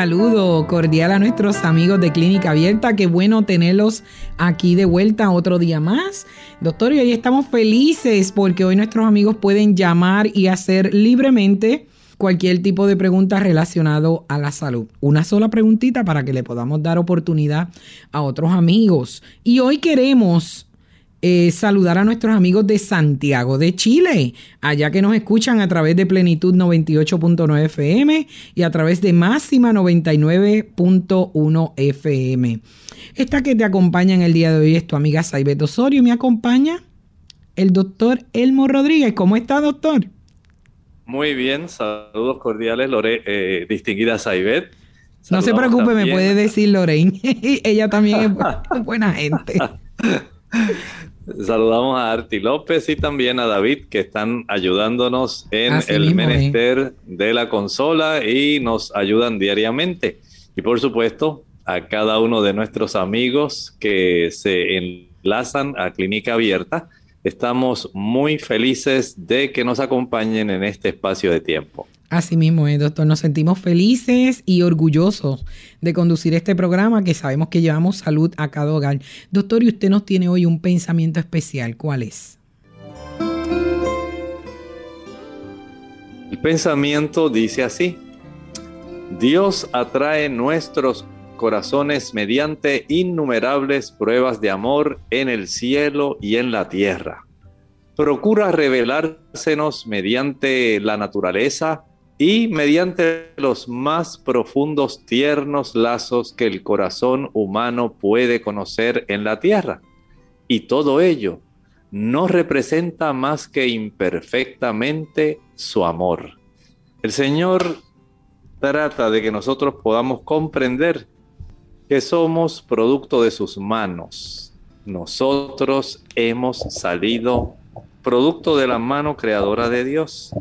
Saludo cordial a nuestros amigos de Clínica Abierta. Qué bueno tenerlos aquí de vuelta otro día más. Doctor, y hoy estamos felices porque hoy nuestros amigos pueden llamar y hacer libremente cualquier tipo de pregunta relacionado a la salud. Una sola preguntita para que le podamos dar oportunidad a otros amigos. Y hoy queremos eh, saludar a nuestros amigos de Santiago de Chile, allá que nos escuchan a través de Plenitud 98.9 FM y a través de Máxima 99.1 FM. Esta que te acompaña en el día de hoy es tu amiga Saibet Osorio y me acompaña el doctor Elmo Rodríguez. ¿Cómo está, doctor? Muy bien, saludos cordiales, Lore, eh, distinguida Saibet. No se preocupe, me puede decir Lorraine. Ella también es buena gente. Saludamos a Arti López y también a David que están ayudándonos en el menester de la consola y nos ayudan diariamente. Y por supuesto, a cada uno de nuestros amigos que se enlazan a Clínica Abierta. Estamos muy felices de que nos acompañen en este espacio de tiempo. Así mismo es, doctor. Nos sentimos felices y orgullosos de conducir este programa que sabemos que llevamos salud a cada hogar. Doctor, y usted nos tiene hoy un pensamiento especial. ¿Cuál es? El pensamiento dice así. Dios atrae nuestros corazones mediante innumerables pruebas de amor en el cielo y en la tierra. Procura revelársenos mediante la naturaleza, y mediante los más profundos tiernos lazos que el corazón humano puede conocer en la tierra. Y todo ello no representa más que imperfectamente su amor. El Señor trata de que nosotros podamos comprender que somos producto de sus manos. Nosotros hemos salido producto de la mano creadora de Dios.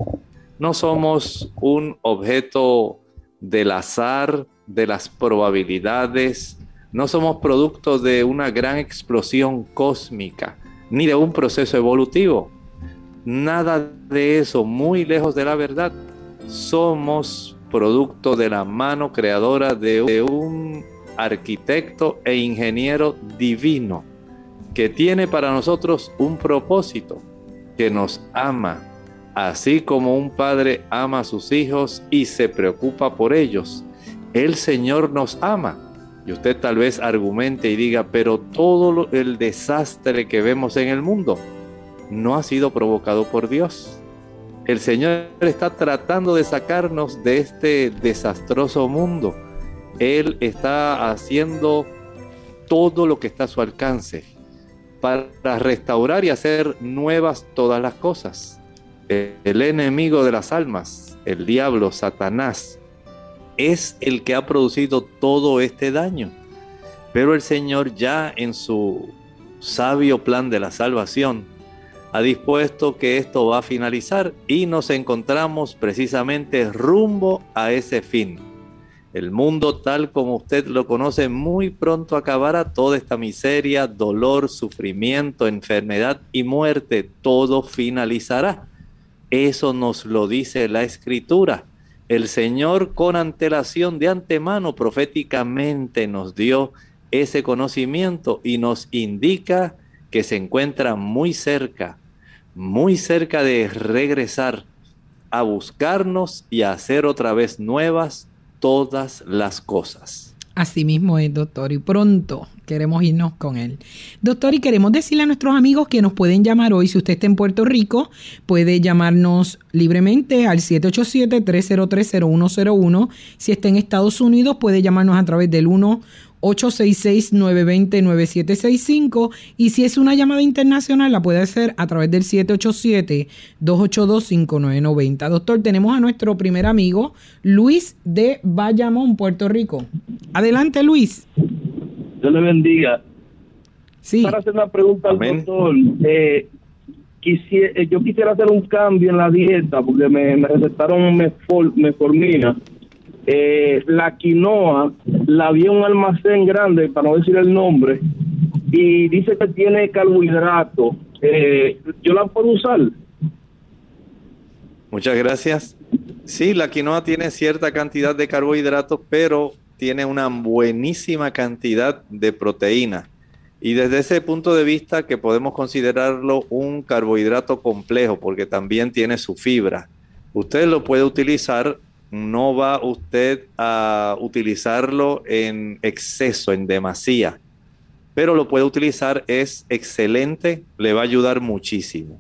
No somos un objeto del azar, de las probabilidades, no somos producto de una gran explosión cósmica, ni de un proceso evolutivo. Nada de eso, muy lejos de la verdad. Somos producto de la mano creadora de un arquitecto e ingeniero divino que tiene para nosotros un propósito, que nos ama, Así como un padre ama a sus hijos y se preocupa por ellos, el Señor nos ama. Y usted tal vez argumente y diga, pero todo el desastre que vemos en el mundo no ha sido provocado por Dios. El Señor está tratando de sacarnos de este desastroso mundo. Él está haciendo todo lo que está a su alcance para restaurar y hacer nuevas todas las cosas el enemigo de las almas, el diablo, Satanás, es el que ha producido todo este daño. Pero el Señor ya en su sabio plan de la salvación ha dispuesto que esto va a finalizar y nos encontramos precisamente rumbo a ese fin. El mundo tal como usted lo conoce muy pronto acabará toda esta miseria, dolor, sufrimiento, enfermedad y muerte, todo finalizará. Eso nos lo dice la escritura. El Señor con antelación de antemano proféticamente nos dio ese conocimiento y nos indica que se encuentra muy cerca, muy cerca de regresar a buscarnos y a hacer otra vez nuevas todas las cosas. Así mismo es, doctor, y pronto queremos irnos con él. Doctor, y queremos decirle a nuestros amigos que nos pueden llamar hoy. Si usted está en Puerto Rico, puede llamarnos libremente al 787-303-0101. Si está en Estados Unidos, puede llamarnos a través del 1 866-920-9765 y si es una llamada internacional la puede hacer a través del 787-282-5990. Doctor, tenemos a nuestro primer amigo Luis de Bayamón, Puerto Rico. Adelante Luis. Dios le bendiga. Sí. Para hacer una pregunta al doctor, eh, eh, yo quisiera hacer un cambio en la dieta porque me, recetaron meformina. Eh, la quinoa la vi en un almacén grande, para no decir el nombre, y dice que tiene carbohidrato. Eh, ¿Yo la puedo usar? Muchas gracias. Sí, la quinoa tiene cierta cantidad de carbohidratos, pero tiene una buenísima cantidad de proteína. Y desde ese punto de vista que podemos considerarlo un carbohidrato complejo porque también tiene su fibra. Usted lo puede utilizar, no va usted a utilizarlo en exceso, en demasía, pero lo puede utilizar, es excelente, le va a ayudar muchísimo.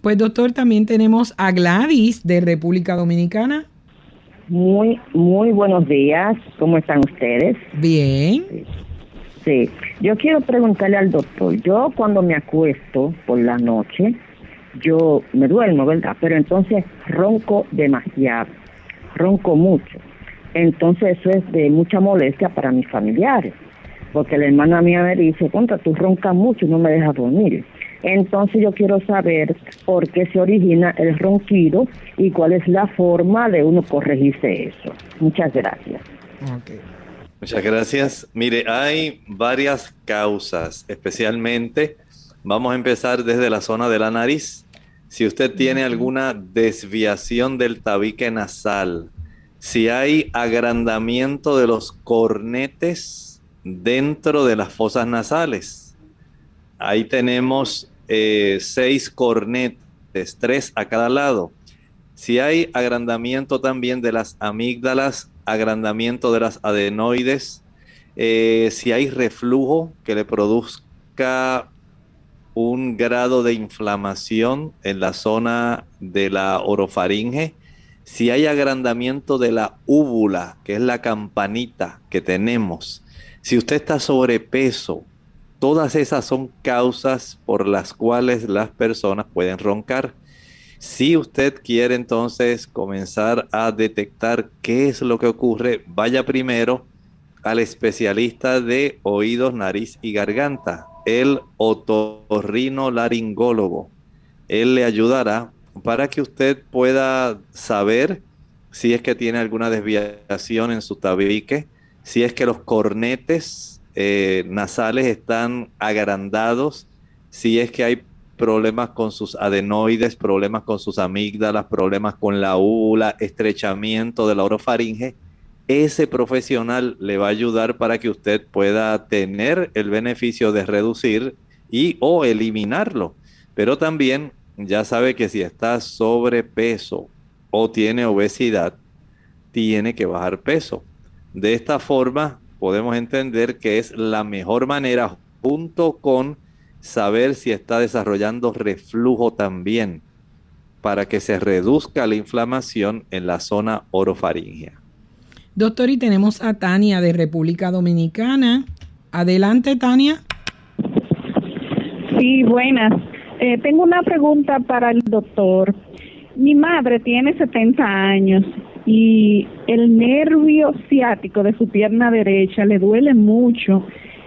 Pues doctor, también tenemos a Gladys de República Dominicana. Muy, muy buenos días. ¿Cómo están ustedes? Bien. Sí, yo quiero preguntarle al doctor, yo cuando me acuesto por la noche, yo me duermo, ¿verdad? Pero entonces ronco demasiado, ronco mucho. Entonces eso es de mucha molestia para mis familiares, porque la hermana mía me dice, contra, tú roncas mucho y no me dejas dormir. Entonces yo quiero saber por qué se origina el ronquido y cuál es la forma de uno corregirse eso. Muchas gracias. Okay. Muchas gracias. Mire, hay varias causas, especialmente vamos a empezar desde la zona de la nariz. Si usted tiene alguna desviación del tabique nasal, si hay agrandamiento de los cornetes dentro de las fosas nasales, ahí tenemos eh, seis cornetes, tres a cada lado. Si hay agrandamiento también de las amígdalas agrandamiento de las adenoides, eh, si hay reflujo que le produzca un grado de inflamación en la zona de la orofaringe, si hay agrandamiento de la úvula, que es la campanita que tenemos, si usted está sobrepeso, todas esas son causas por las cuales las personas pueden roncar. Si usted quiere entonces comenzar a detectar qué es lo que ocurre, vaya primero al especialista de oídos, nariz y garganta, el otorrino laringólogo. Él le ayudará para que usted pueda saber si es que tiene alguna desviación en su tabique, si es que los cornetes eh, nasales están agrandados, si es que hay problemas con sus adenoides, problemas con sus amígdalas, problemas con la úvula, estrechamiento de la orofaringe, ese profesional le va a ayudar para que usted pueda tener el beneficio de reducir y o eliminarlo. Pero también ya sabe que si está sobrepeso o tiene obesidad, tiene que bajar peso. De esta forma podemos entender que es la mejor manera junto con saber si está desarrollando reflujo también para que se reduzca la inflamación en la zona orofaringea. Doctor, y tenemos a Tania de República Dominicana. Adelante, Tania. Sí, buenas. Eh, tengo una pregunta para el doctor. Mi madre tiene 70 años y el nervio ciático de su pierna derecha le duele mucho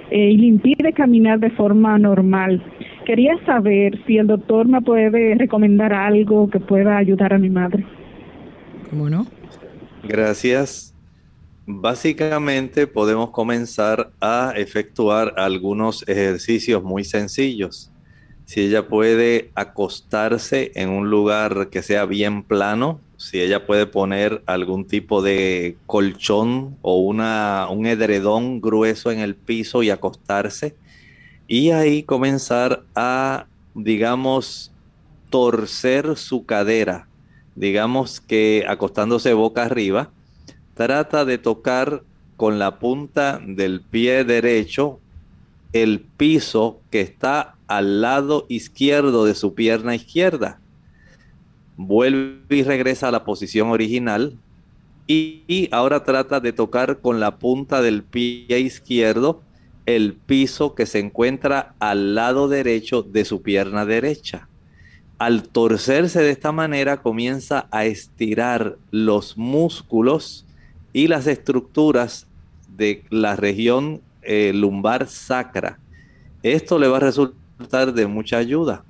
eh, y le impide caminar de forma normal. Quería saber si el doctor me puede recomendar algo que pueda ayudar a mi madre. ¿Cómo no? Gracias. Básicamente podemos comenzar a efectuar algunos ejercicios muy sencillos. Si ella puede acostarse en un lugar que sea bien plano, si ella puede poner algún tipo de colchón o una, un edredón grueso en el piso y acostarse. Y ahí comenzar a, digamos, torcer su cadera. Digamos que acostándose boca arriba, trata de tocar con la punta del pie derecho el piso que está al lado izquierdo de su pierna izquierda vuelve y regresa a la posición original y, ahora trata de tocar con la punta del pie izquierdo el piso que se encuentra al lado derecho de su pierna derecha. Al torcerse de esta manera comienza a estirar los músculos y las estructuras de la región eh, lumbar sacra. Esto le va a resultar de mucha ayuda.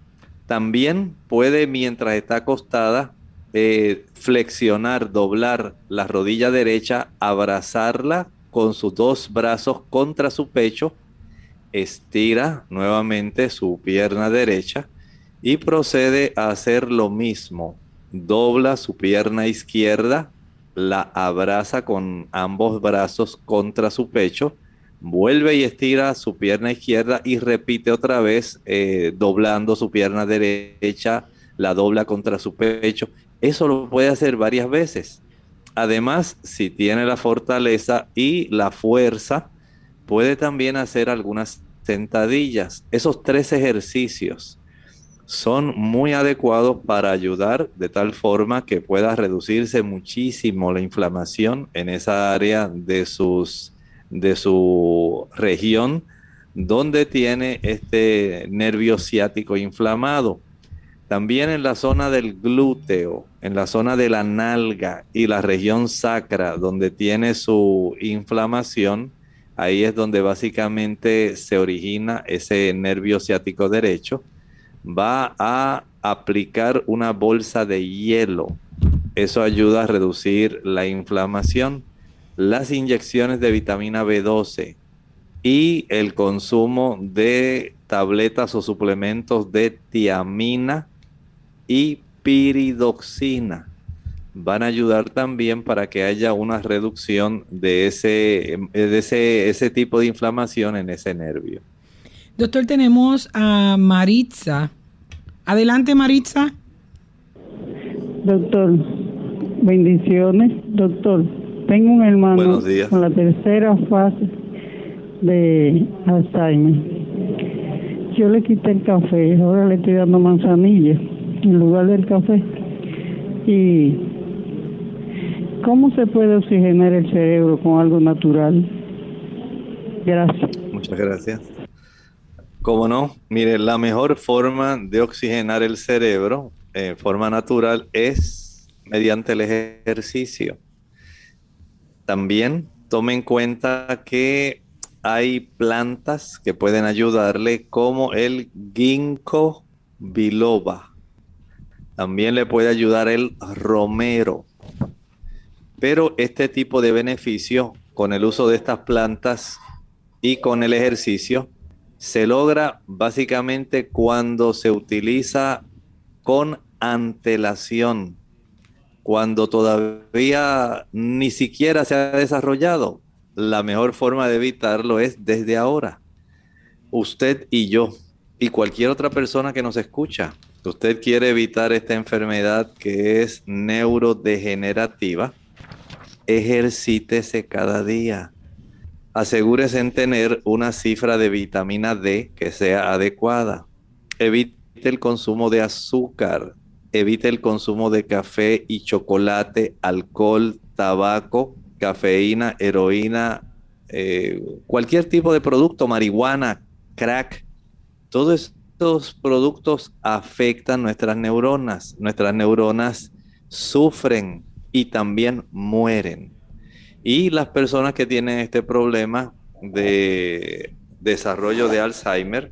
También puede, mientras está acostada, eh, flexionar, doblar la rodilla derecha, abrazarla con sus dos brazos contra su pecho, estira nuevamente su pierna derecha y procede a hacer lo mismo. Dobla su pierna izquierda, la abraza con ambos brazos contra su pecho, vuelve y estira su pierna izquierda y repite otra vez eh, doblando su pierna derecha, la dobla contra su pecho. Eso lo puede hacer varias veces. Además, si tiene la fortaleza y la fuerza, puede también hacer algunas sentadillas. Esos tres ejercicios son muy adecuados para ayudar de tal forma que pueda reducirse muchísimo la inflamación en esa área de sus de su región donde tiene este nervio ciático inflamado. También en la zona del glúteo, en la zona de la nalga y la región sacra donde tiene su inflamación, ahí es donde básicamente se origina ese nervio ciático derecho. Va a aplicar una bolsa de hielo. Eso ayuda a reducir la inflamación las inyecciones de vitamina B12 y el consumo de tabletas o suplementos de tiamina y piridoxina van a ayudar también para que haya una reducción de ese, de ese, ese tipo de inflamación en ese nervio. Doctor, tenemos a Maritza. Adelante, Maritza. Doctor, bendiciones. Doctor, tengo un hermano con la tercera fase de Alzheimer. Yo le quité el café, ahora le estoy dando manzanilla en lugar del café. ¿Y cómo se puede oxigenar el cerebro con algo natural? Gracias. Muchas gracias. Como no, mire, la mejor forma de oxigenar el cerebro en forma natural es mediante el ejercicio. También tome en cuenta que hay plantas que pueden ayudarle como el ginkgo biloba. También le puede ayudar el romero. Pero este tipo de beneficio con el uso de estas plantas y con el ejercicio se logra básicamente cuando se utiliza con antelación cuando todavía ni siquiera se ha desarrollado. La mejor forma de evitarlo es desde ahora. Usted y yo y cualquier otra persona que nos escucha, usted quiere evitar esta enfermedad que es neurodegenerativa, ejercítese cada día. Asegúrese en tener una cifra de vitamina D que sea adecuada. Evite el consumo de azúcar, evite el consumo de café y chocolate, alcohol, tabaco, cafeína, heroína, eh, cualquier tipo de producto, marihuana, crack. Todos estos productos afectan nuestras neuronas. Nuestras neuronas sufren y también mueren. Y las personas que tienen este problema de desarrollo de Alzheimer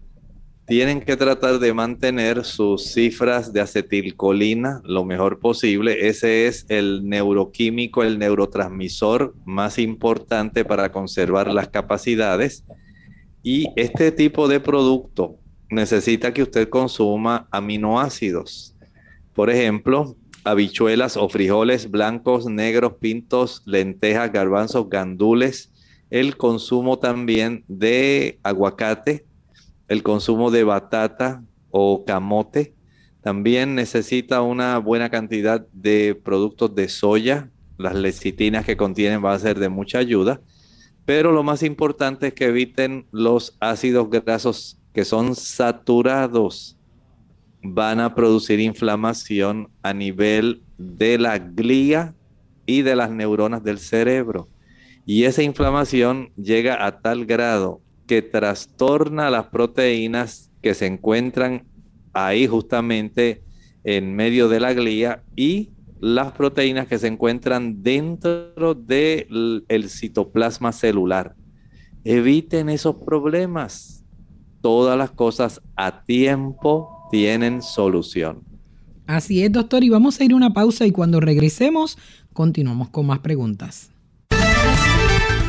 tienen que tratar de mantener sus cifras de acetilcolina lo mejor posible. Ese es el neuroquímico, el neurotransmisor más importante para conservar las capacidades. Y este tipo de producto necesita que usted consuma aminoácidos. Por ejemplo, habichuelas o frijoles blancos, negros, pintos, lentejas, garbanzos, gandules. El consumo también de aguacate, el consumo de batata o camote. También necesita una buena cantidad de productos de soya. Las lecitinas que contienen van a ser de mucha ayuda. Pero lo más importante es que eviten los ácidos grasos que son saturados. Van a producir inflamación a nivel de la glía y de las neuronas del cerebro. Y esa inflamación llega a tal grado que trastorna las proteínas que se encuentran ahí justamente en medio de la glía y las proteínas que se encuentran dentro del citoplasma celular. Eviten esos problemas. Todas las cosas a tiempo tienen solución. Así es, doctor, y vamos a ir a una pausa y cuando regresemos continuamos con más preguntas.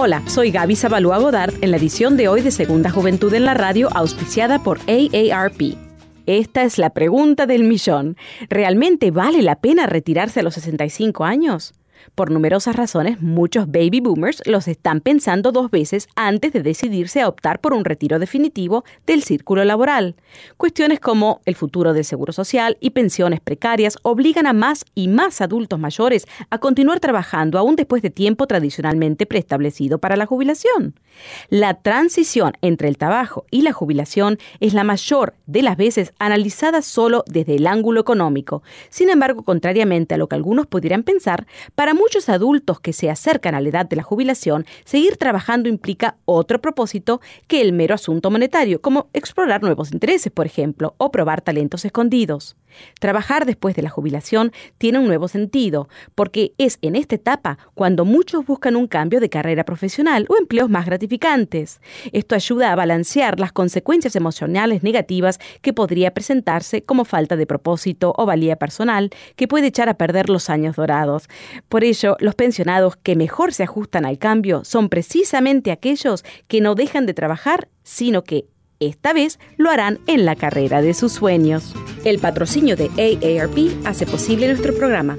Hola, soy Gaby Zabalúa Godard en la edición de hoy de Segunda Juventud en la Radio, auspiciada por AARP. Esta es la pregunta del millón. ¿Realmente vale la pena retirarse a los 65 años? Por numerosas razones, muchos baby boomers los están pensando dos veces antes de decidirse a optar por un retiro definitivo del círculo laboral. Cuestiones como el futuro del seguro social y pensiones precarias obligan a más y más adultos mayores a continuar trabajando aún después de tiempo tradicionalmente preestablecido para la jubilación. La transición entre el trabajo y la jubilación es la mayor de las veces analizada solo desde el ángulo económico. Sin embargo, contrariamente a lo que algunos pudieran pensar, para muchos adultos que se acercan a la edad de la jubilación, seguir trabajando implica otro propósito que el mero asunto monetario, como explorar nuevos intereses, por ejemplo, o probar talentos escondidos. Trabajar después de la jubilación tiene un nuevo sentido, porque es en esta etapa cuando muchos buscan un cambio de carrera profesional o empleos más gratificantes. Esto ayuda a balancear las consecuencias emocionales negativas que podría presentarse como falta de propósito o valía personal que puede echar a perder los años dorados. Ello, los pensionados que mejor se ajustan al cambio son precisamente aquellos que no dejan de trabajar, sino que esta vez lo harán en la carrera de sus sueños. El patrocinio de AARP hace posible nuestro programa.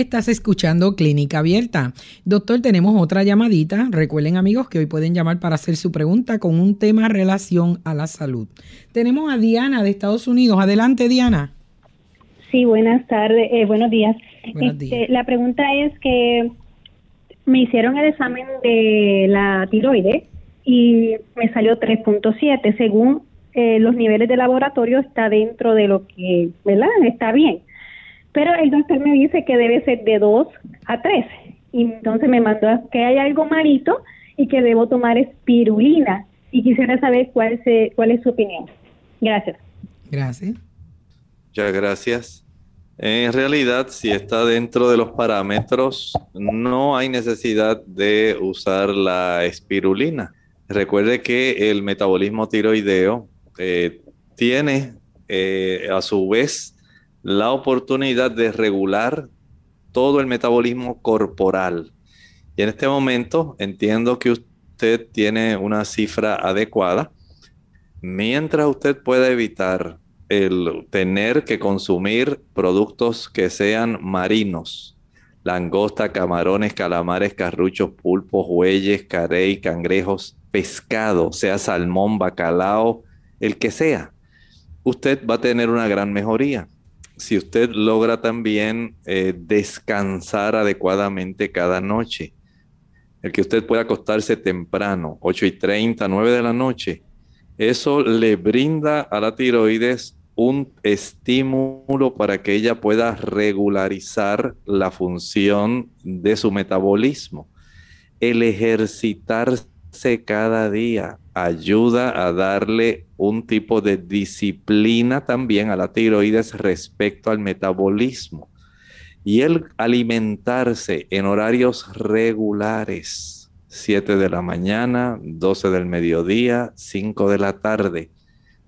Estás escuchando Clínica Abierta. Doctor, tenemos otra llamadita. Recuerden amigos que hoy pueden llamar para hacer su pregunta con un tema relación a la salud. Tenemos a Diana de Estados Unidos. Adelante, Diana. Sí, buenas tardes, eh, buenos días. Este, la pregunta es que me hicieron el examen de la tiroides y me salió 3.7. Según eh, los niveles de laboratorio está dentro de lo que, ¿verdad? Está bien. Pero el doctor me dice que debe ser de 2 a 3. Y entonces me mandó a que hay algo malito y que debo tomar espirulina. Y quisiera saber cuál, se, cuál es su opinión. Gracias. Gracias. Muchas gracias. En realidad, si está dentro de los parámetros, no hay necesidad de usar la espirulina. Recuerde que el metabolismo tiroideo eh, tiene eh, a su vez la oportunidad de regular todo el metabolismo corporal. Y en este momento entiendo que usted tiene una cifra adecuada. Mientras usted pueda evitar el tener que consumir productos que sean marinos, langosta, camarones, calamares, carruchos, pulpos, bueyes, carey, cangrejos, pescado, sea salmón, bacalao, el que sea, usted va a tener una gran mejoría si usted logra también eh, descansar adecuadamente cada noche, el que usted pueda acostarse temprano, 8 y 30, 9 de la noche, eso le brinda a la tiroides un estímulo para que ella pueda regularizar la función de su metabolismo. El ejercitarse cada día ayuda a darle un tipo de disciplina también a la tiroides respecto al metabolismo. Y el alimentarse en horarios regulares, 7 de la mañana, 12 del mediodía, 5 de la tarde,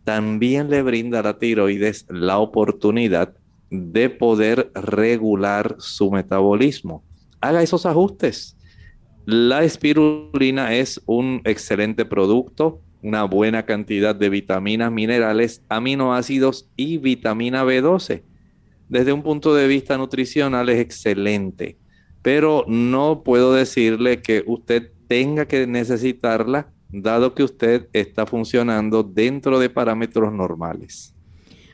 también le brinda a la tiroides la oportunidad de poder regular su metabolismo. Haga esos ajustes. La espirulina es un excelente producto, una buena cantidad de vitaminas, minerales, aminoácidos y vitamina B12. Desde un punto de vista nutricional es excelente, pero no puedo decirle que usted tenga que necesitarla dado que usted está funcionando dentro de parámetros normales.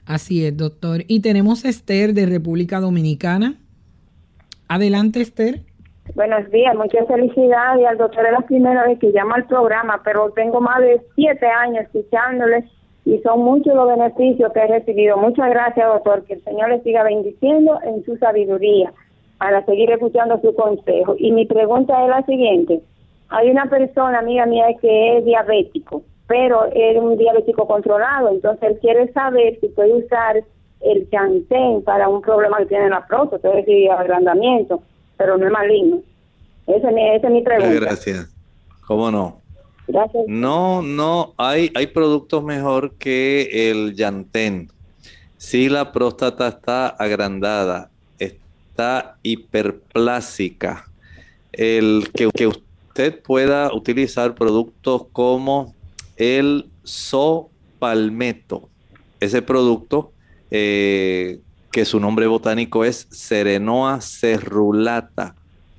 Así es, doctor. Y tenemos Esther de República Dominicana. Adelante, Esther. Buenos días, muchas felicidades. Al doctor es la primera vez que llama al programa, pero tengo más de siete años escuchándole y son muchos los beneficios que he recibido. Muchas gracias, doctor. Que el Señor le siga bendiciendo en su sabiduría para seguir escuchando su consejo. Y mi pregunta es la siguiente. Hay una persona, amiga mía, que es diabético, pero es un diabético controlado, entonces él quiere saber si puede usar el chantén para un problema que tiene en la próstata, es decir, agrandamiento, pero no es maligno. Esa es mi, pregunta. Gracias. ¿Cómo no? Gracias. No, no, hay, hay productos mejor que el Yantén. Si la próstata está agrandada, está hiperplásica, el que, que usted usted pueda utilizar productos como el sopalmeto. Ese producto, eh, que su nombre botánico es Serenoa cerulata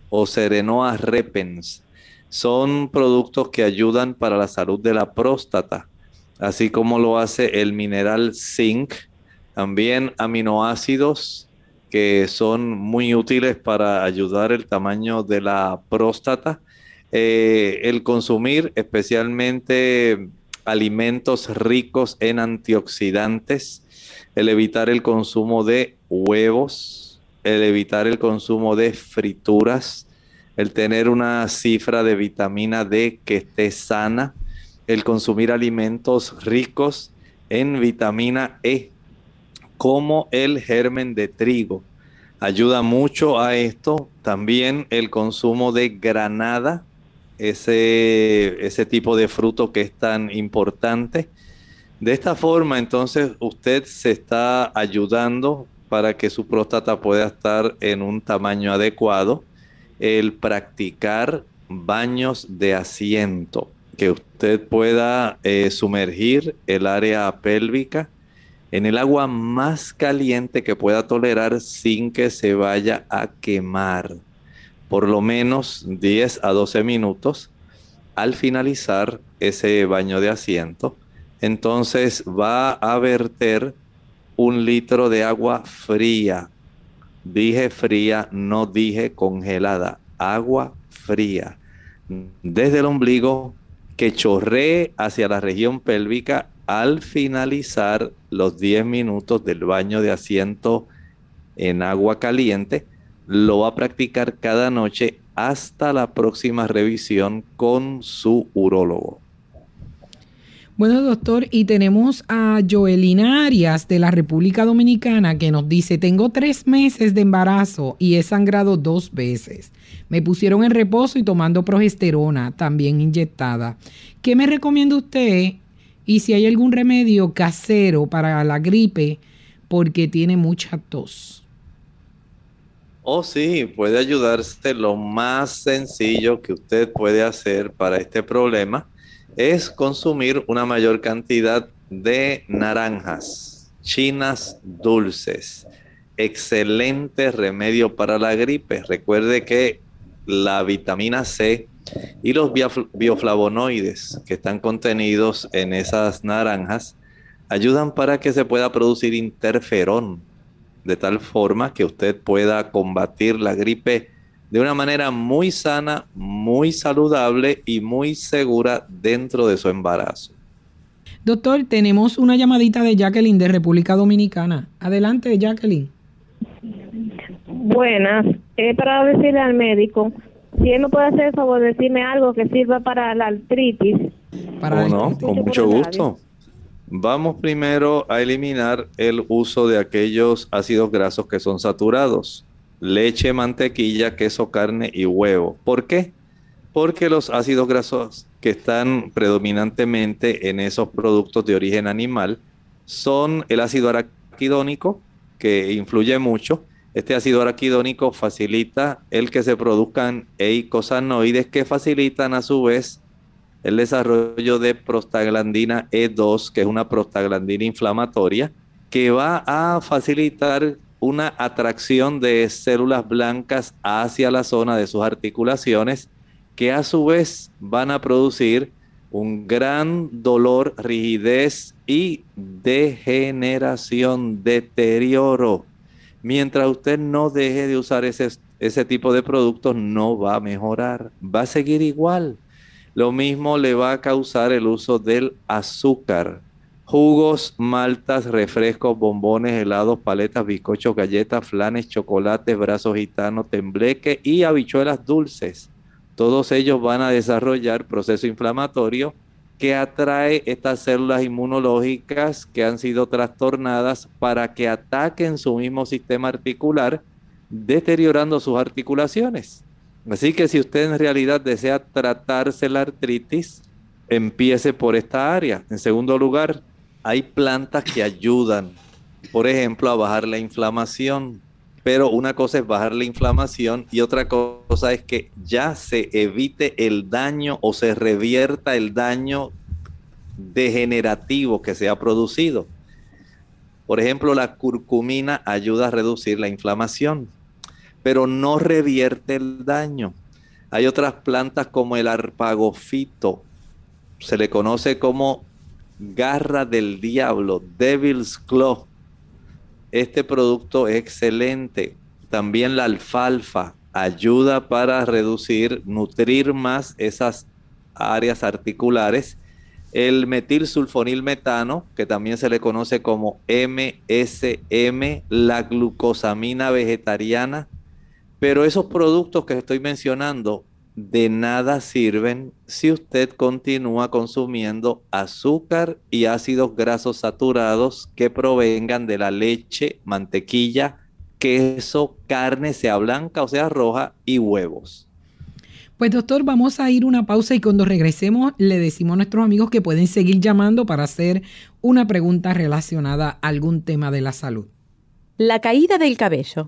o Serenoa repens. Son productos que ayudan para la salud de la próstata, así como lo hace el mineral zinc, también aminoácidos que son muy útiles para ayudar el tamaño de la próstata eh, el consumir especialmente alimentos ricos en antioxidantes, el evitar el consumo de huevos, el evitar el consumo de frituras, el tener una cifra de vitamina D que esté sana, el consumir alimentos ricos en vitamina E, como el germen de trigo. Ayuda mucho a esto también el consumo de granada, ese, ese tipo de fruto que es tan importante. De esta forma, entonces, usted se está ayudando para que su próstata pueda estar en un tamaño adecuado. El practicar baños de asiento, que usted pueda eh, sumergir el área pélvica en el agua más caliente que pueda tolerar sin que se vaya a quemar por lo menos 10 a 12 minutos al finalizar ese baño de asiento. Entonces va a verter un litro de agua fría. Dije fría, no dije congelada. Agua fría. Desde el ombligo que chorree hacia la región pélvica al finalizar los 10 minutos del baño de asiento en agua caliente lo va a practicar cada noche hasta la próxima revisión con su urólogo. Bueno, doctor, y tenemos a Joelina Arias de la República Dominicana que nos dice, tengo tres meses de embarazo y he sangrado dos veces. Me pusieron en reposo y tomando progesterona, también inyectada. ¿Qué me recomienda usted? Y si hay algún remedio casero para la gripe porque tiene mucha tos. Oh, sí, puede ayudarse. Lo más sencillo que usted puede hacer para este problema es consumir una mayor cantidad de naranjas, chinas dulces. Excelente remedio para la gripe. Recuerde que la vitamina C y los bioflavonoides que están contenidos en esas naranjas ayudan para que se pueda producir interferón, de tal forma que usted pueda combatir la gripe de una manera muy sana, muy saludable y muy segura dentro de su embarazo. Doctor, tenemos una llamadita de Jacqueline de República Dominicana. Adelante, Jacqueline. Buenas. Es para decirle al médico si él me puede hacer el favor de decirme algo que sirva para la artritis. Para no, con mucho gusto. Vamos primero a eliminar el uso de aquellos ácidos grasos que son saturados. Leche, mantequilla, queso, carne y huevo. ¿Por qué? Porque los ácidos grasos que están predominantemente en esos productos de origen animal son el ácido araquidónico, que influye mucho. Este ácido araquidónico facilita el que se produzcan eicosanoides que facilitan a su vez el desarrollo de prostaglandina E2, que es una prostaglandina inflamatoria, que va a facilitar una atracción de células blancas hacia la zona de sus articulaciones que a su vez van a producir un gran dolor, rigidez y degeneración, deterioro. Mientras usted no deje de usar ese, ese tipo de productos, no va a mejorar, va a seguir igual. Lo mismo le va a causar el uso del azúcar. Jugos, maltas, refrescos, bombones, helados, paletas, bizcochos, galletas, flanes, chocolates, brazos gitanos, tembleque y habichuelas dulces todos ellos van a desarrollar proceso inflamatorio que atrae estas células inmunológicas que han sido trastornadas para que ataquen su mismo sistema articular, deteriorando sus articulaciones. Así que si usted en realidad desea tratarse la artritis, empiece por esta área. En segundo lugar, hay plantas que ayudan, por ejemplo, a bajar la inflamación pero una cosa es bajar la inflamación y otra cosa es que ya se evite el daño o se revierta el daño degenerativo que se ha producido. Por ejemplo, la curcumina ayuda a reducir la inflamación, pero no revierte el daño. Hay otras plantas como el arpagofito, se le conoce como garra del diablo, devil's claw este producto es excelente. También la alfalfa ayuda para reducir, nutrir más esas áreas articulares. El metilsulfonilmetano, que también se le conoce como MSM, la glucosamina vegetariana. Pero esos productos que estoy mencionando de nada sirven si usted continúa consumiendo azúcar y ácidos grasos saturados que provengan de la leche, mantequilla, queso, carne, sea blanca o sea roja, y huevos. Pues doctor, vamos a ir una pausa y cuando regresemos le decimos a nuestros amigos que pueden seguir llamando para hacer una pregunta relacionada a algún tema de la salud. La caída del cabello.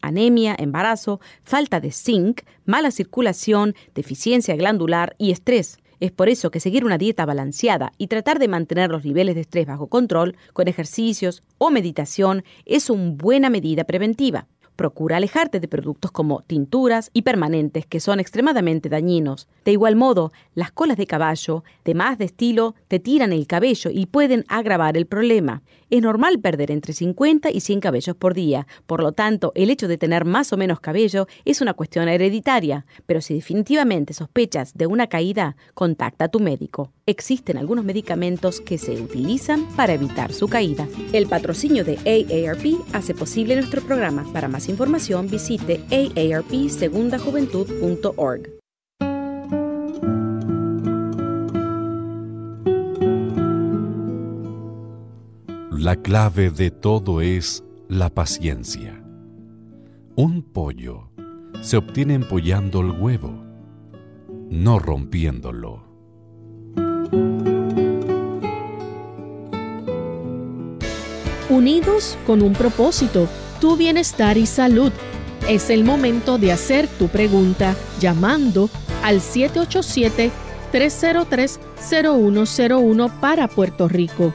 anemia, embarazo, falta de zinc, mala circulación, deficiencia glandular y estrés. Es por eso que seguir una dieta balanceada y tratar de mantener los niveles de estrés bajo control con ejercicios o meditación es una buena medida preventiva. Procura alejarte de productos como tinturas y permanentes que son extremadamente dañinos. De igual modo, las colas de caballo, de más de estilo, te tiran el cabello y pueden agravar el problema. Es normal perder entre 50 y 100 cabellos por día, por lo tanto, el hecho de tener más o menos cabello es una cuestión hereditaria, pero si definitivamente sospechas de una caída, contacta a tu médico. Existen algunos medicamentos que se utilizan para evitar su caída. El patrocinio de AARP hace posible nuestro programa. Para más información visite aarpsegundajuventud.org. La clave de todo es la paciencia. Un pollo se obtiene empollando el huevo, no rompiéndolo. Unidos con un propósito, tu bienestar y salud. Es el momento de hacer tu pregunta llamando al 787-303-0101 para Puerto Rico,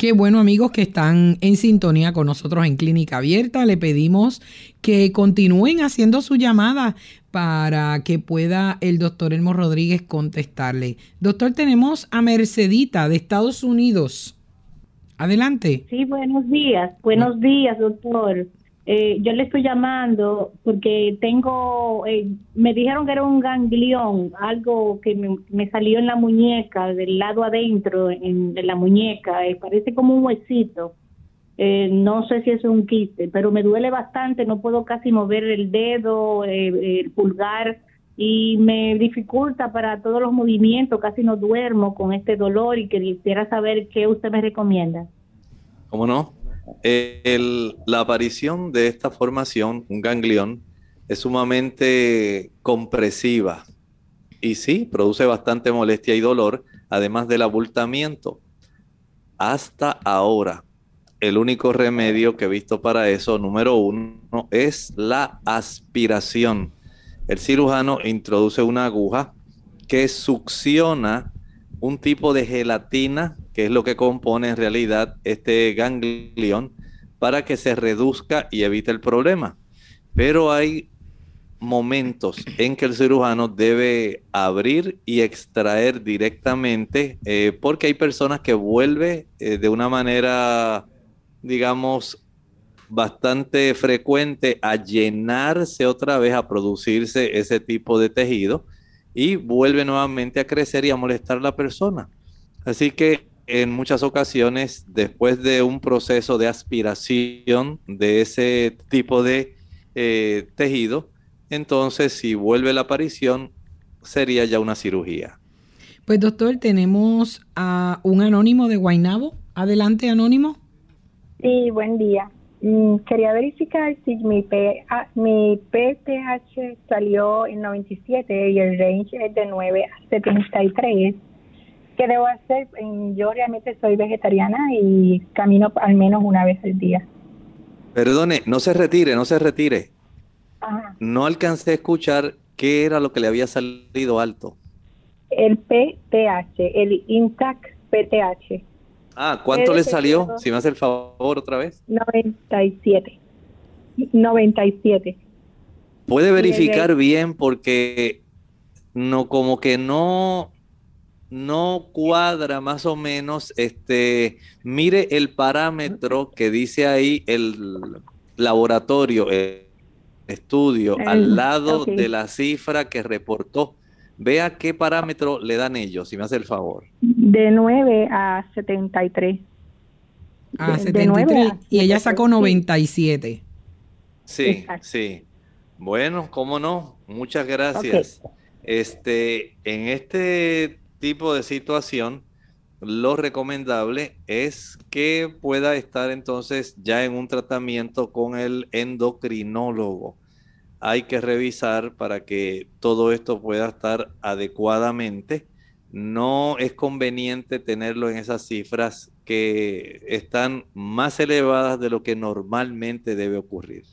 Qué bueno amigos que están en sintonía con nosotros en Clínica Abierta. Le pedimos que continúen haciendo su llamada para que pueda el doctor Elmo Rodríguez contestarle. Doctor, tenemos a Mercedita de Estados Unidos. Adelante. Sí, buenos días. Buenos días, doctor. Eh, yo le estoy llamando porque tengo, eh, me dijeron que era un ganglión, algo que me, salió en la muñeca, del lado adentro en, de la muñeca, eh, parece como un huesito. no sé si es un quiste, pero me duele bastante, no puedo casi mover el dedo, el pulgar y me dificulta para todos los movimientos, casi no duermo con este dolor y quisiera saber qué usted me recomienda. ¿Cómo no? La aparición de esta formación, un ganglión, es sumamente compresiva y sí, produce bastante molestia y dolor, además del abultamiento. Hasta ahora, el único remedio que he visto para eso, número uno, es la aspiración. El cirujano introduce una aguja que succiona un tipo de gelatina que es lo que compone en realidad este ganglión, para que se reduzca y evite el problema. Pero hay momentos en que el cirujano debe abrir y extraer directamente, eh, porque hay personas que vuelven eh, de una manera, digamos, bastante frecuente a llenarse otra vez, a producirse ese tipo de tejido y vuelve nuevamente a crecer y a molestar a la persona. Así que en muchas ocasiones, después de un proceso de aspiración de ese tipo de eh, tejido, entonces si vuelve la aparición, sería ya una cirugía. Pues doctor, tenemos a un anónimo de Guainabo. Adelante, anónimo. Sí, buen día. Mm, quería verificar si mi, mi PTH salió en 97 y el range es de 9 a 73 ¿Qué debo hacer? Yo realmente soy vegetariana y camino al menos una vez al día. Perdone, no se retire, no se retire. No alcancé a escuchar qué era lo que le había salido alto. El PTH, el Intac PTH. Ah, ¿cuánto le salió? Si me hace el favor otra vez. 97. 97. Puede verificar bien porque no como que no no cuadra más o menos, este, mire el parámetro que dice ahí el laboratorio, el estudio, al lado de la cifra que reportó. Vea qué parámetro le dan ellos, si me hace el favor. De 9 a 73. A 73 y ella sacó 97. Sí, sí. Bueno, cómo no. Muchas gracias. Este, en este tipo de situación, lo recomendable es que pueda estar entonces ya en un tratamiento con el endocrinólogo. Hay que revisar para que todo esto pueda estar adecuadamente. No es conveniente tenerlo en esas cifras que están más elevadas de lo que normalmente debe ocurrir.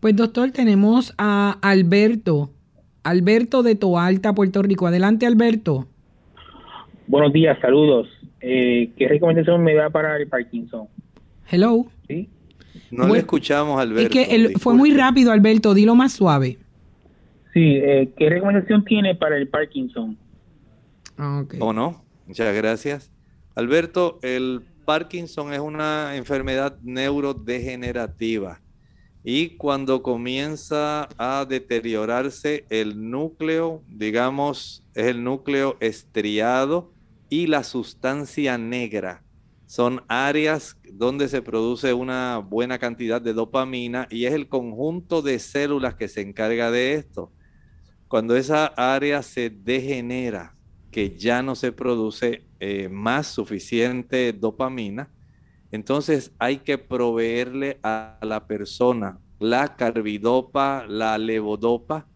Pues doctor, tenemos a Alberto, Alberto de Toalta, Puerto Rico. Adelante, Alberto. Buenos días, saludos. Eh, ¿Qué recomendación me da para el Parkinson? Hello. ¿Sí? No le escuchamos, Alberto. Es que fue muy rápido, Alberto. Dilo más suave. Sí, eh, ¿qué recomendación tiene para el Parkinson? Ah, ¿O no? Muchas gracias. Alberto, el Parkinson es una enfermedad neurodegenerativa y cuando comienza a deteriorarse el núcleo, digamos, es el núcleo estriado y la sustancia negra. Son áreas donde se produce una buena cantidad de dopamina y es el conjunto de células que se encarga de esto. Cuando esa área se degenera, que ya no se produce eh, más suficiente dopamina, entonces hay que proveerle a la persona la carbidopa, la levodopa,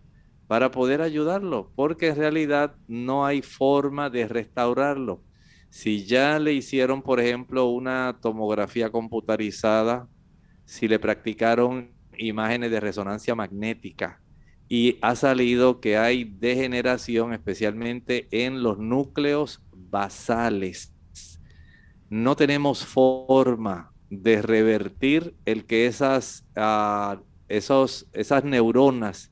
para poder ayudarlo, porque en realidad no hay forma de restaurarlo. Si ya le hicieron, por ejemplo, una tomografía computarizada, si le practicaron imágenes de resonancia magnética y ha salido que hay degeneración especialmente en los núcleos basales, no tenemos forma de revertir el que esas, uh, esos, esas neuronas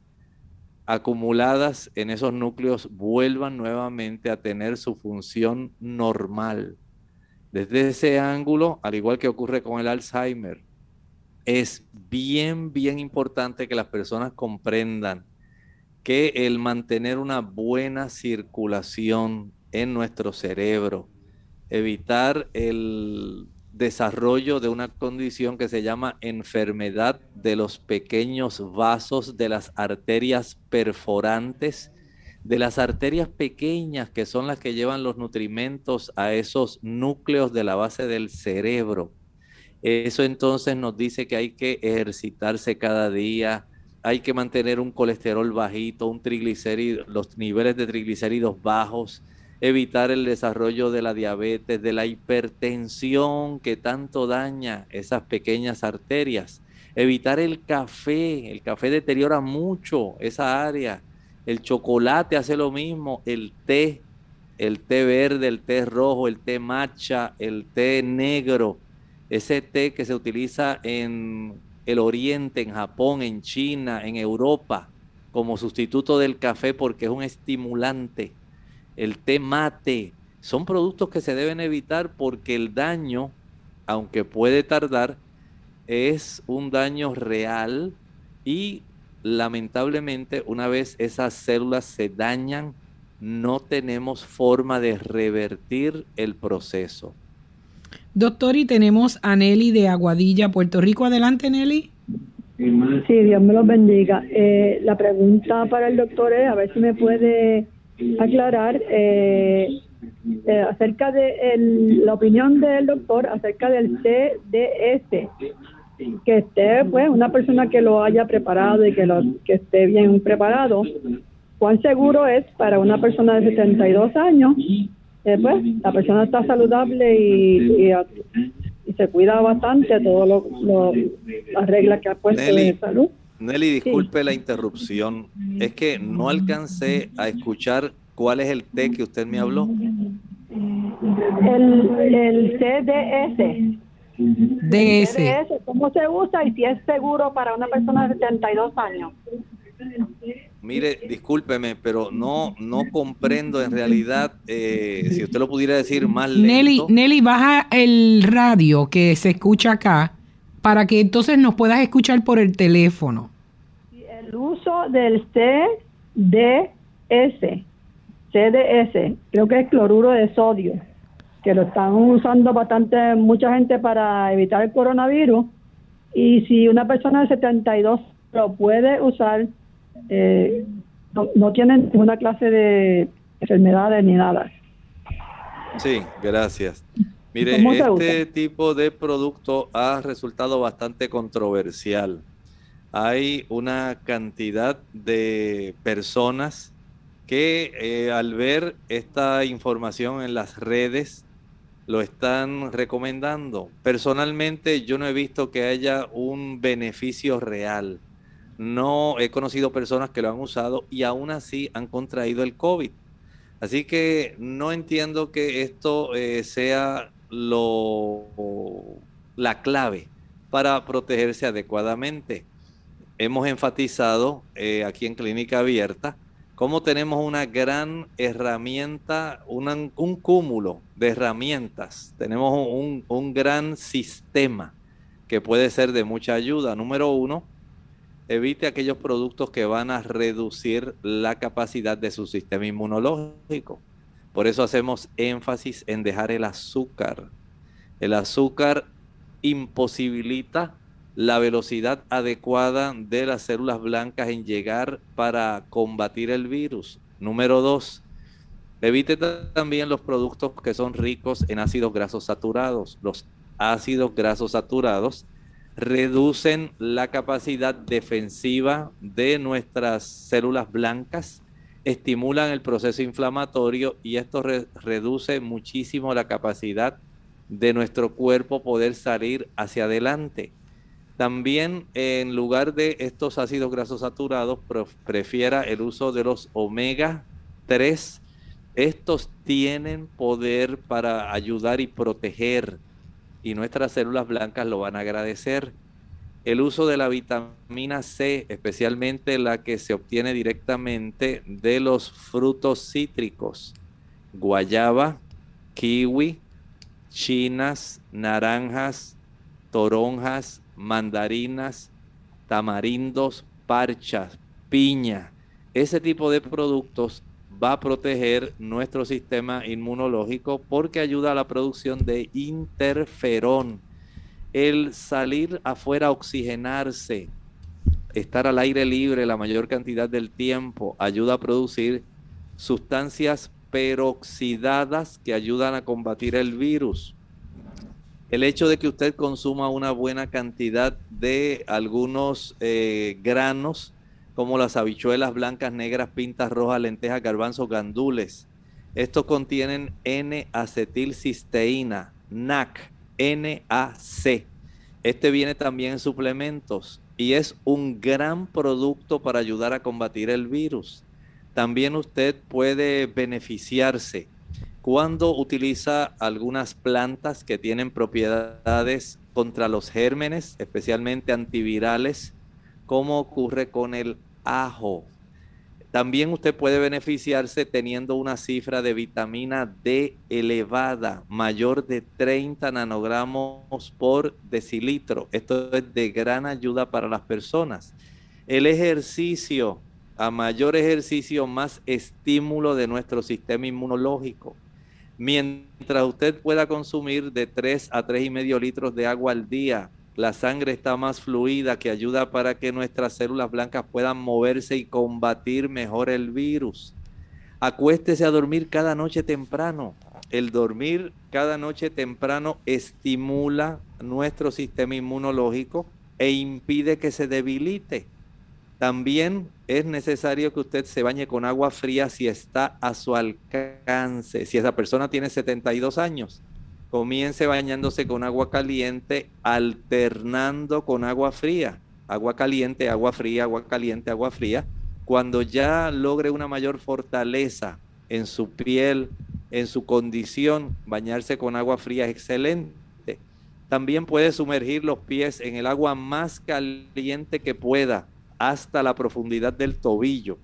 acumuladas en esos núcleos vuelvan nuevamente a tener su función normal. Desde ese ángulo, al igual que ocurre con el Alzheimer, es bien, bien importante que las personas comprendan que el mantener una buena circulación en nuestro cerebro, evitar el desarrollo de una condición que se llama enfermedad de los pequeños vasos de las arterias perforantes, de las arterias pequeñas que son las que llevan los nutrimentos a esos núcleos de la base del cerebro. Eso entonces nos dice que hay que ejercitarse cada día, hay que mantener un colesterol bajito, un triglicérido, los niveles de triglicéridos bajos, evitar el desarrollo de la diabetes, de la hipertensión que tanto daña esas pequeñas arterias, evitar el café, el café deteriora mucho esa área, el chocolate hace lo mismo, el té, el té verde, el té rojo, el té matcha, el té negro, ese té que se utiliza en el oriente, en Japón, en China, en Europa, como sustituto del café porque es un estimulante el té mate, son productos que se deben evitar porque el daño, aunque puede tardar, es un daño real y lamentablemente una vez esas células se dañan, no tenemos forma de revertir el proceso. Doctor, y tenemos a Nelly de Aguadilla, Puerto Rico. Adelante, Nelly. Sí, Dios me los bendiga. Eh, la pregunta para el doctor es, a ver si me puede aclarar eh, eh, acerca de la opinión del doctor acerca del CDS que esté pues una persona que lo haya preparado y que lo que esté bien preparado cuán seguro es para una persona de 72 años eh, pues la persona está saludable y, se cuida bastante todo lo, las reglas que ha puesto de salud Nelly, disculpe la interrupción. Es que no alcancé a escuchar cuál es el té que usted me habló. El, el CDS. DS. ¿Cómo se usa y si es seguro para una persona de 72 años? Mire, discúlpeme, pero no, no comprendo en realidad, eh, si usted lo pudiera decir más lento. Nelly, Nelly, baja el radio que se escucha acá para que entonces nos puedas escuchar por el teléfono. El uso del CDS, CDS, creo que es cloruro de sodio, que lo están usando bastante mucha gente para evitar el coronavirus. Y si una persona de 72 lo puede usar, eh, no, no tienen ninguna clase de enfermedades ni nada. Sí, gracias. Mire, este tipo de producto ha resultado bastante controversial. Hay una cantidad de personas que eh, al ver esta información en las redes lo están recomendando. Personalmente yo no he visto que haya un beneficio real. No he conocido personas que lo han usado y aún así han contraído el COVID. Así que no entiendo que esto eh, sea lo, la clave para protegerse adecuadamente. Hemos enfatizado eh, aquí en Clínica Abierta cómo tenemos una gran herramienta, un cúmulo de herramientas. Tenemos un, un gran sistema que puede ser de mucha ayuda. Número uno, evite aquellos productos que van a reducir la capacidad de su sistema inmunológico. Por eso hacemos énfasis en dejar el azúcar. El azúcar imposibilita la velocidad adecuada de las células blancas en llegar para combatir el virus. Número dos, evite también los productos que son ricos en ácidos grasos saturados. Los ácidos grasos saturados reducen la capacidad defensiva de nuestras células blancas, estimulan el proceso inflamatorio y esto reduce muchísimo la capacidad de nuestro cuerpo poder salir hacia adelante. También en lugar de estos ácidos grasos saturados, prefiera el uso de los omega 3. Estos tienen poder para ayudar y proteger y nuestras células blancas lo van a agradecer. El uso de la vitamina C, especialmente la que se obtiene directamente de los frutos cítricos, guayaba, kiwi, chinas, naranjas, toronjas, mandarinas, tamarindos, parchas, piña. Ese tipo de productos va a proteger nuestro sistema inmunológico porque ayuda a la producción de interferón. El salir afuera a oxigenarse, estar al aire libre la mayor cantidad del tiempo, ayuda a producir sustancias peroxidadas que ayudan a combatir el virus. El hecho de que usted consuma una buena cantidad de algunos eh, granos, como las habichuelas blancas, negras, pintas rojas, lentejas, garbanzos, gandules. Estos contienen N-acetilcisteína, NAC, NAC. Este viene también en suplementos y es un gran producto para ayudar a combatir el virus. También usted puede beneficiarse cuando utiliza algunas plantas que tienen propiedades contra los gérmenes, especialmente antivirales, como ocurre con el ajo. También usted puede beneficiarse teniendo una cifra de vitamina D elevada, mayor de 30 nanogramos por decilitro. Esto es de gran ayuda para las personas. El ejercicio, a mayor ejercicio, más estímulo de nuestro sistema inmunológico. Mientras usted pueda consumir de 3 a 3,5 litros de agua al día, la sangre está más fluida que ayuda para que nuestras células blancas puedan moverse y combatir mejor el virus. Acuéstese a dormir cada noche temprano. El dormir cada noche temprano estimula nuestro sistema inmunológico e impide que se debilite. También es necesario que usted se bañe con agua fría si está a su alcance. Si esa persona tiene 72 años, comience bañándose con agua caliente, alternando con agua fría. Agua caliente, agua fría, agua caliente, agua fría. Cuando ya logre una mayor fortaleza en su piel, en su condición, bañarse con agua fría es excelente. También puede sumergir los pies en el agua más caliente que pueda, hasta la profundidad del tobillo.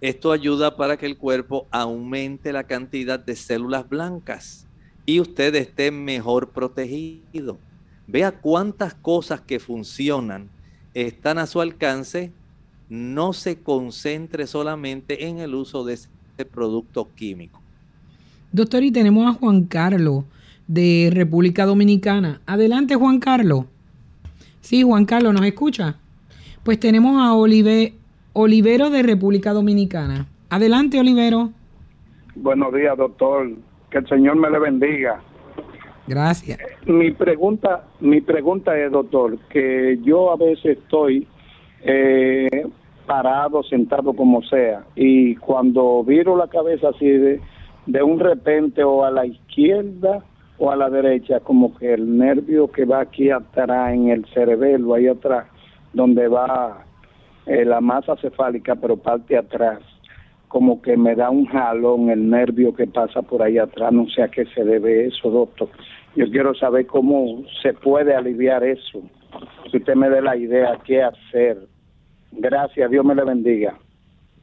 Esto ayuda para que el cuerpo aumente la cantidad de células blancas y usted esté mejor protegido. Vea cuántas cosas que funcionan están a su alcance. No se concentre solamente en el uso de este producto químico. Doctor, y tenemos a Juan Carlos de República Dominicana. Adelante, Juan Carlos. Sí, Juan Carlos, ¿nos escucha? Pues tenemos a Olive, Olivero de República Dominicana. Adelante, Olivero. Buenos días, doctor que el Señor me le bendiga. Gracias. Mi pregunta, mi pregunta es, doctor, que yo a veces estoy eh, parado, sentado como sea, y cuando viro la cabeza así de, de un repente o a la izquierda o a la derecha, como que el nervio que va aquí atrás en el cerebelo, ahí atrás, donde va eh, la masa cefálica, pero parte atrás, como que me da un jalón el nervio que pasa por ahí atrás, no sé a qué se debe eso, doctor. Yo quiero saber cómo se puede aliviar eso. Si usted me dé la idea, qué hacer. Gracias, Dios me le bendiga.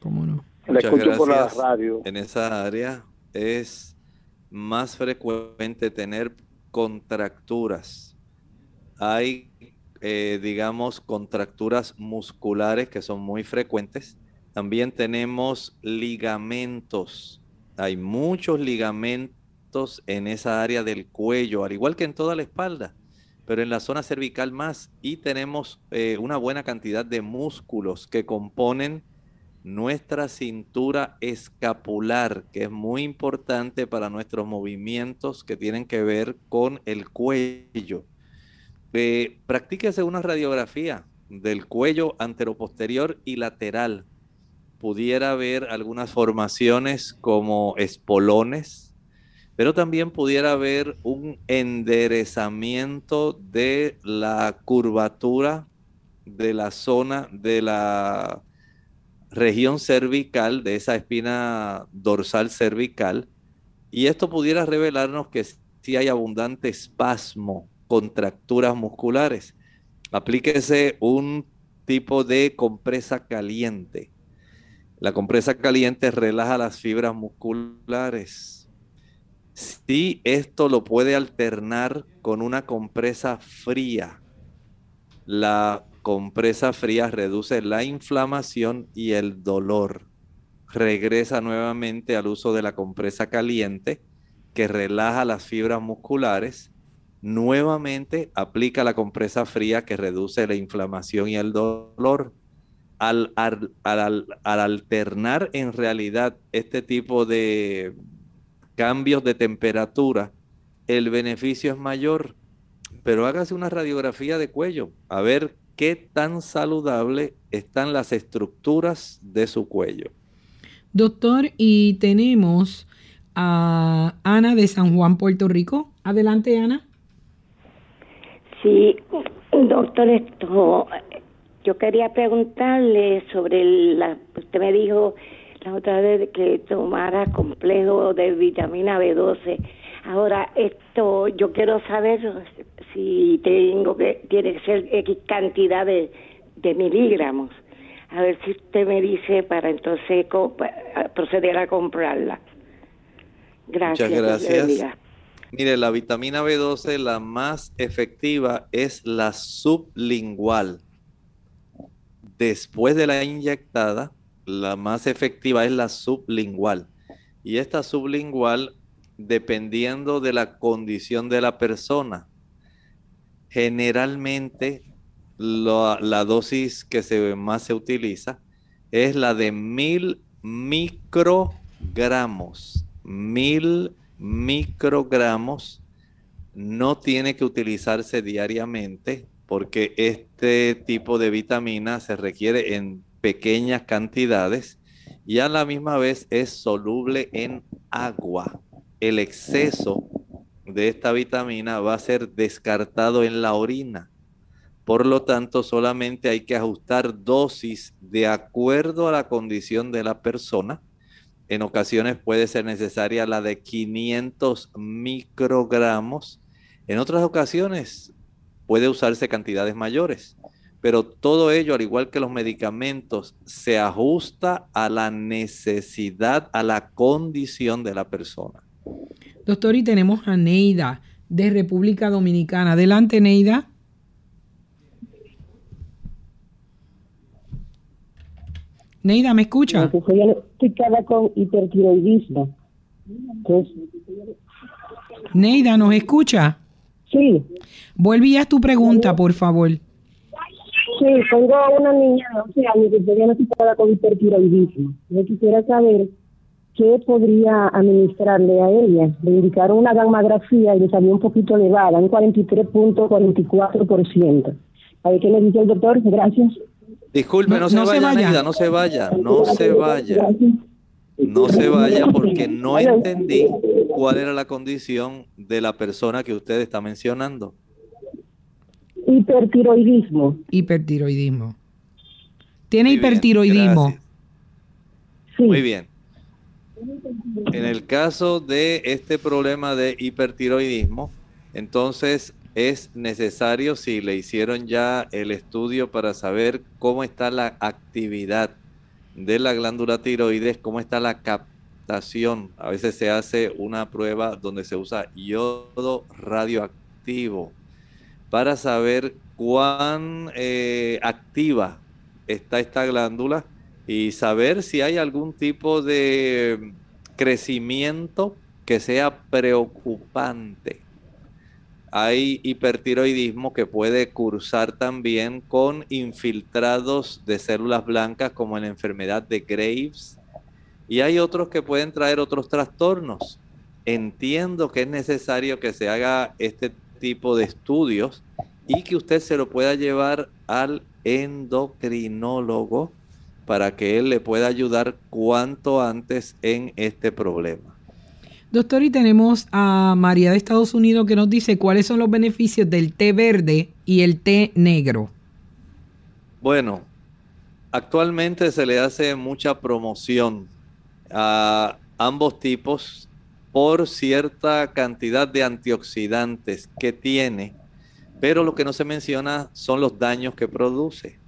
¿Cómo no? Le escucho por la radio. En esa área es más frecuente tener contracturas. Hay, eh, digamos, contracturas musculares que son muy frecuentes también tenemos ligamentos. Hay muchos ligamentos en esa área del cuello, al igual que en toda la espalda. pero en la zona cervical más y tenemos eh, una buena cantidad de músculos que componen nuestra cintura escapular, que es muy importante para nuestros movimientos que tienen que ver con el cuello. Eh, practíquese una radiografía del cuello anteroposterior y lateral. Pudiera haber algunas formaciones como espolones, pero también pudiera haber un enderezamiento de la curvatura de la zona de la región cervical, de esa espina dorsal cervical, y esto pudiera revelarnos que si hay abundante espasmo, contracturas musculares. Aplíquese un tipo de compresa caliente. La compresa caliente relaja las fibras musculares. Si esto lo puede alternar con una compresa fría, la compresa fría reduce la inflamación y el dolor. Regresa nuevamente al uso de la compresa caliente que relaja las fibras musculares. Nuevamente aplica la compresa fría que reduce la inflamación y el dolor. Al, al, alternar en realidad este tipo de cambios de temperatura, el beneficio es mayor. Pero hágase una radiografía de cuello, a ver qué tan saludable están las estructuras de su cuello. Doctor, y tenemos a Ana de San Juan, Puerto Rico. Adelante, Ana. Sí, doctor, esto, yo quería preguntarle sobre la, usted me dijo la otra vez que tomara complejo de vitamina B12. Ahora, esto, yo quiero saber si tengo que, tiene que ser X cantidad de, miligramos. A ver si usted me dice para entonces proceder a comprarla. Gracias. Muchas gracias. Mire, la vitamina B12, la más efectiva es la sublingual. Después de la inyectada, la más efectiva es la sublingual. Y esta sublingual, dependiendo de la condición de la persona, Generalmente la dosis que más se utiliza es la de mil microgramos. Mil microgramos no tiene que utilizarse diariamente porque este tipo de vitamina se requiere en pequeñas cantidades y a la misma vez es soluble en agua. El exceso de esta vitamina va a ser descartado en la orina. Por lo tanto, solamente hay que ajustar dosis de acuerdo a la condición de la persona. En ocasiones puede ser necesaria la de 500 microgramos. En otras ocasiones puede usarse cantidades mayores. Pero todo ello, al igual que los medicamentos, se ajusta a la necesidad, a la condición de la persona. Doctor, y tenemos a Neida de República Dominicana. Adelante, Neida. Neida, ¿me escucha? Pues estoy con hipertiroidismo. Neida, ¿nos escucha? Sí. Volví a tu pregunta, por favor. Sí, tengo una niña de 11 años que está diagnosticada con hipertiroidismo. Yo quisiera saber ¿qué podría administrarle a ella? Le indicaron una gammagrafía y le salió un poquito elevada, un 43.44%. A ver qué le dice el doctor. Gracias. Disculpe, no, se, vaya, no se vaya, no se vaya. No se vaya porque no entendí cuál era la condición de la persona que usted está mencionando. Hipertiroidismo. Hipertiroidismo. Tiene hipertiroidismo. Muy bien. En el caso de este problema de hipertiroidismo, entonces es necesario, si le hicieron ya el estudio para saber cómo está la actividad de la glándula tiroides, cómo está la captación. A veces se hace una prueba donde se usa yodo radioactivo para saber cuán eh, activa está esta glándula y saber si hay algún tipo de crecimiento que sea preocupante. Hay hipertiroidismo que puede cursar también con infiltrados de células blancas como en la enfermedad de Graves. Y hay otros que pueden traer otros trastornos. Entiendo que es necesario que se haga este tipo de estudios y que usted se lo pueda llevar al endocrinólogo para que él le pueda ayudar cuanto antes en este problema. Doctor, y tenemos a María de Estados Unidos que nos dice cuáles son los beneficios del té verde y el té negro. Bueno, actualmente se le hace mucha promoción a ambos tipos por cierta cantidad de antioxidantes que tiene, pero lo que no se menciona son los daños que produce.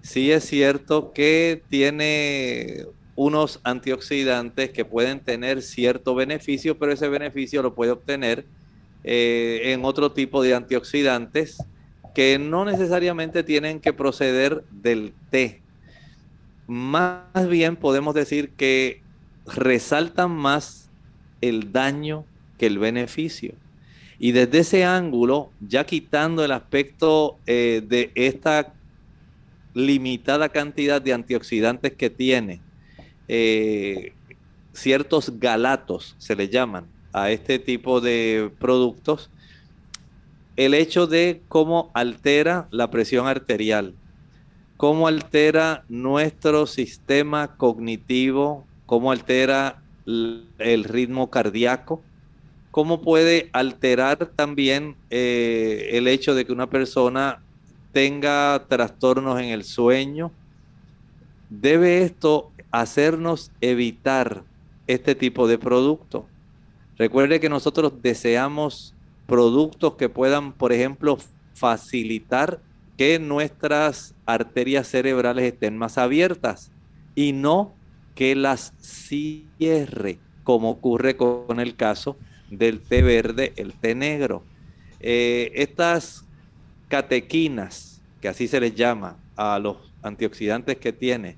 Sí es cierto que tiene unos antioxidantes que pueden tener cierto beneficio, pero ese beneficio lo puede obtener eh, en otro tipo de antioxidantes que no necesariamente tienen que proceder del té. Más bien podemos decir que resaltan más el daño que el beneficio. Y desde ese ángulo, ya quitando el aspecto eh, de esta limitada cantidad de antioxidantes que tiene, eh, ciertos galatos, se le llaman a este tipo de productos, el hecho de cómo altera la presión arterial, cómo altera nuestro sistema cognitivo, cómo altera el ritmo cardíaco, cómo puede alterar también eh, el hecho de que una persona tenga trastornos en el sueño. Debe esto hacernos evitar este tipo de producto. Recuerde que nosotros deseamos productos que puedan, por ejemplo, facilitar que nuestras arterias cerebrales estén más abiertas y no que las cierre, como ocurre con el caso del té verde, el té negro. Eh, estas catequinas, que así se les llama a los antioxidantes que tiene,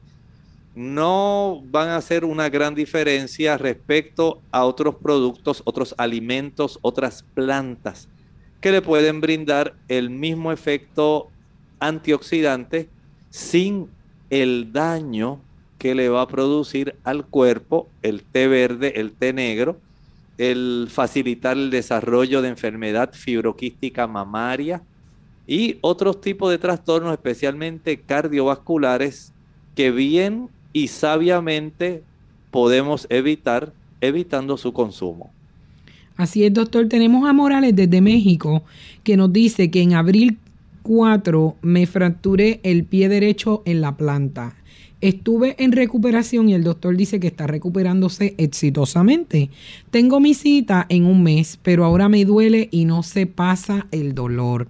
no van a hacer una gran diferencia respecto a otros productos, otros alimentos, otras plantas que le pueden brindar el mismo efecto antioxidante sin el daño que le va a producir al cuerpo el té verde, el té negro, el facilitar el desarrollo de enfermedad fibroquística mamaria y otros tipos de trastornos, especialmente cardiovasculares, que bien y sabiamente podemos evitar evitando su consumo. Así es, doctor. Tenemos a Morales desde México que nos dice que en abril 4 me fracturé el pie derecho en la planta. Estuve en recuperación y el doctor dice que está recuperándose exitosamente. Tengo mi cita en un mes, pero ahora me duele y no se pasa el dolor.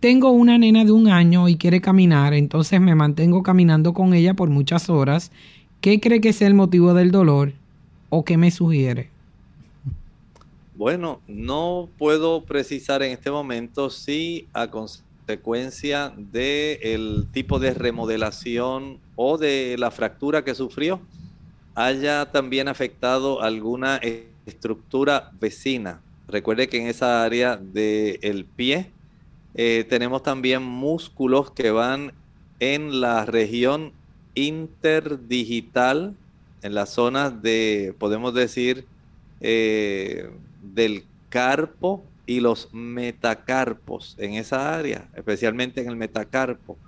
Tengo una nena de un año y quiere caminar, entonces me mantengo caminando con ella por muchas horas. ¿Qué cree que sea el motivo del dolor o qué me sugiere? Bueno, no puedo precisar en este momento si a consecuencia del tipo de remodelación o de la fractura que sufrió haya también afectado alguna estructura vecina. Recuerde que en esa área del pie eh, tenemos también músculos que van en la región interdigital, en las zonas de, podemos decir, eh, del carpo y los metacarpos en esa área, especialmente en el metacarpo.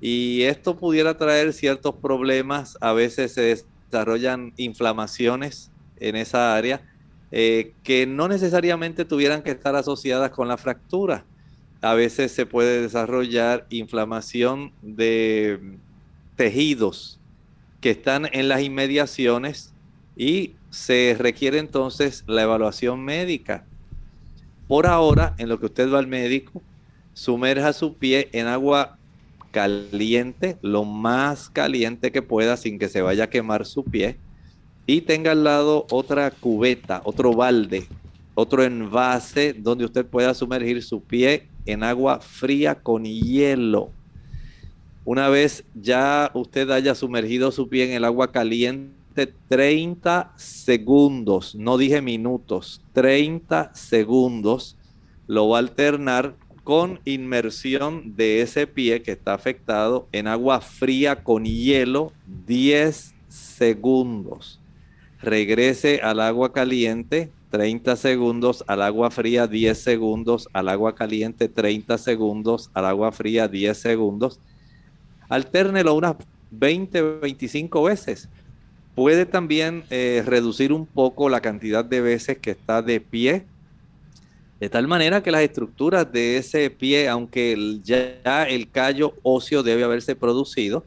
Y esto pudiera traer ciertos problemas, a veces se desarrollan inflamaciones en esa área eh, que no necesariamente tuvieran que estar asociadas con la fractura a veces se puede desarrollar inflamación de tejidos que están en las inmediaciones y se requiere entonces la evaluación médica. Por ahora, en lo que usted va al médico, sumerja su pie en agua caliente, lo más caliente que pueda sin que se vaya a quemar su pie y tenga al lado otra cubeta, otro balde, otro envase donde usted pueda sumergir su pie en agua fría con hielo. Una vez ya usted haya sumergido su pie en el agua caliente, 30 segundos, no dije minutos, 30 segundos, lo va a alternar con inmersión de ese pie que está afectado en agua fría con hielo 10 segundos. Regrese al agua caliente 30 segundos, al agua fría 10 segundos, al agua caliente 30 segundos, al agua fría 10 segundos. Altérnelo unas 20, 25 veces. Puede también eh, reducir un poco la cantidad de veces que está de pie de tal manera que las estructuras de ese pie, aunque ya el callo óseo debe haberse producido,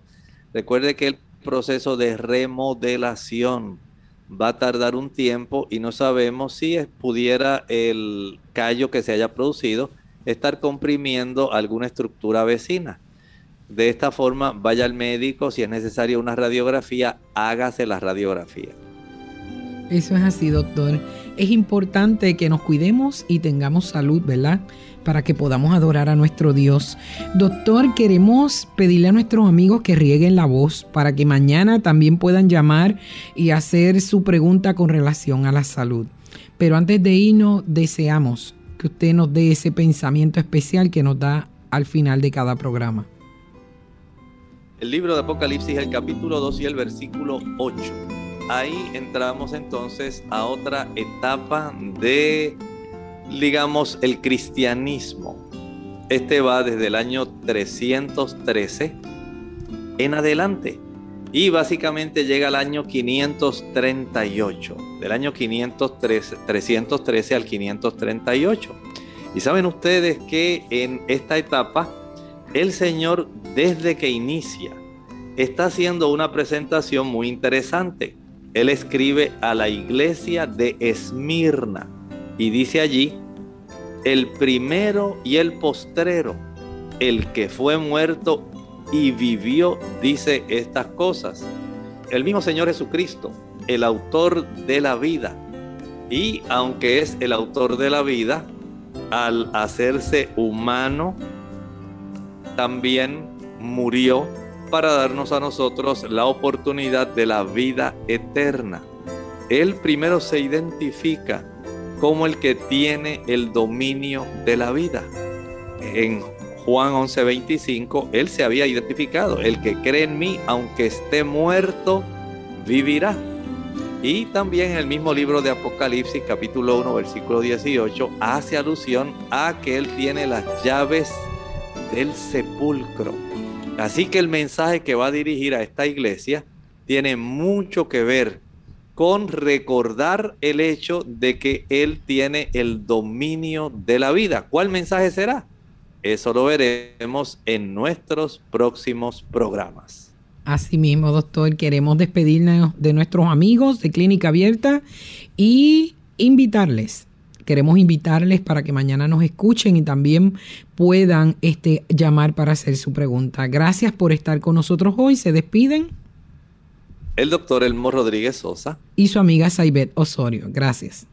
recuerde que el proceso de remodelación va a tardar un tiempo y no sabemos si pudiera el callo que se haya producido estar comprimiendo alguna estructura vecina. De esta forma, vaya al médico, si es necesaria una radiografía, hágase la radiografía. Eso es así, doctor es importante que nos cuidemos y tengamos salud, ¿verdad? Para que podamos adorar a nuestro Dios. Doctor, queremos pedirle a nuestros amigos que rieguen la voz para que mañana también puedan llamar y hacer su pregunta con relación a la salud. Pero antes de irnos, deseamos que usted nos dé ese pensamiento especial que nos da al final de cada programa. El libro de Apocalipsis, el capítulo 2 y el versículo 8 ahí entramos entonces a otra etapa de, digamos, el cristianismo. Este va desde el año 313 en adelante y básicamente llega al año 538, del año 513, 313 al 538. Y saben ustedes que en esta etapa el Señor desde que inicia está haciendo una presentación muy interesante él escribe a la iglesia de Esmirna y dice allí, el primero y el postrero, el que fue muerto y vivió, dice estas cosas. El mismo Señor Jesucristo, el autor de la vida. Y aunque es el autor de la vida, al hacerse humano, también murió para darnos a nosotros la oportunidad de la vida eterna. Él primero se identifica como el que tiene el dominio de la vida. En Juan 11:25, él se había identificado, el que cree en mí, aunque esté muerto, vivirá. Y también en el mismo libro de Apocalipsis, capítulo 1, versículo 18, hace alusión a que él tiene las llaves del sepulcro. Así que el mensaje que va a dirigir a esta iglesia tiene mucho que ver con recordar el hecho de que Él tiene el dominio de la vida. ¿Cuál mensaje será? Eso lo veremos en nuestros próximos programas. Asimismo, doctor, queremos despedirnos de nuestros amigos de Clínica Abierta y invitarles queremos invitarles para que mañana nos escuchen y también puedan este, llamar para hacer su pregunta. Gracias por estar con nosotros hoy. Se despiden. El doctor Elmo Rodríguez Sosa. Y su amiga Saibet Osorio. Gracias.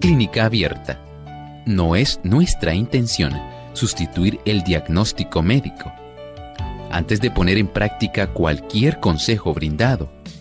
Clínica Abierta no es nuestra intención sustituir el diagnóstico médico. Antes de poner en práctica cualquier consejo brindado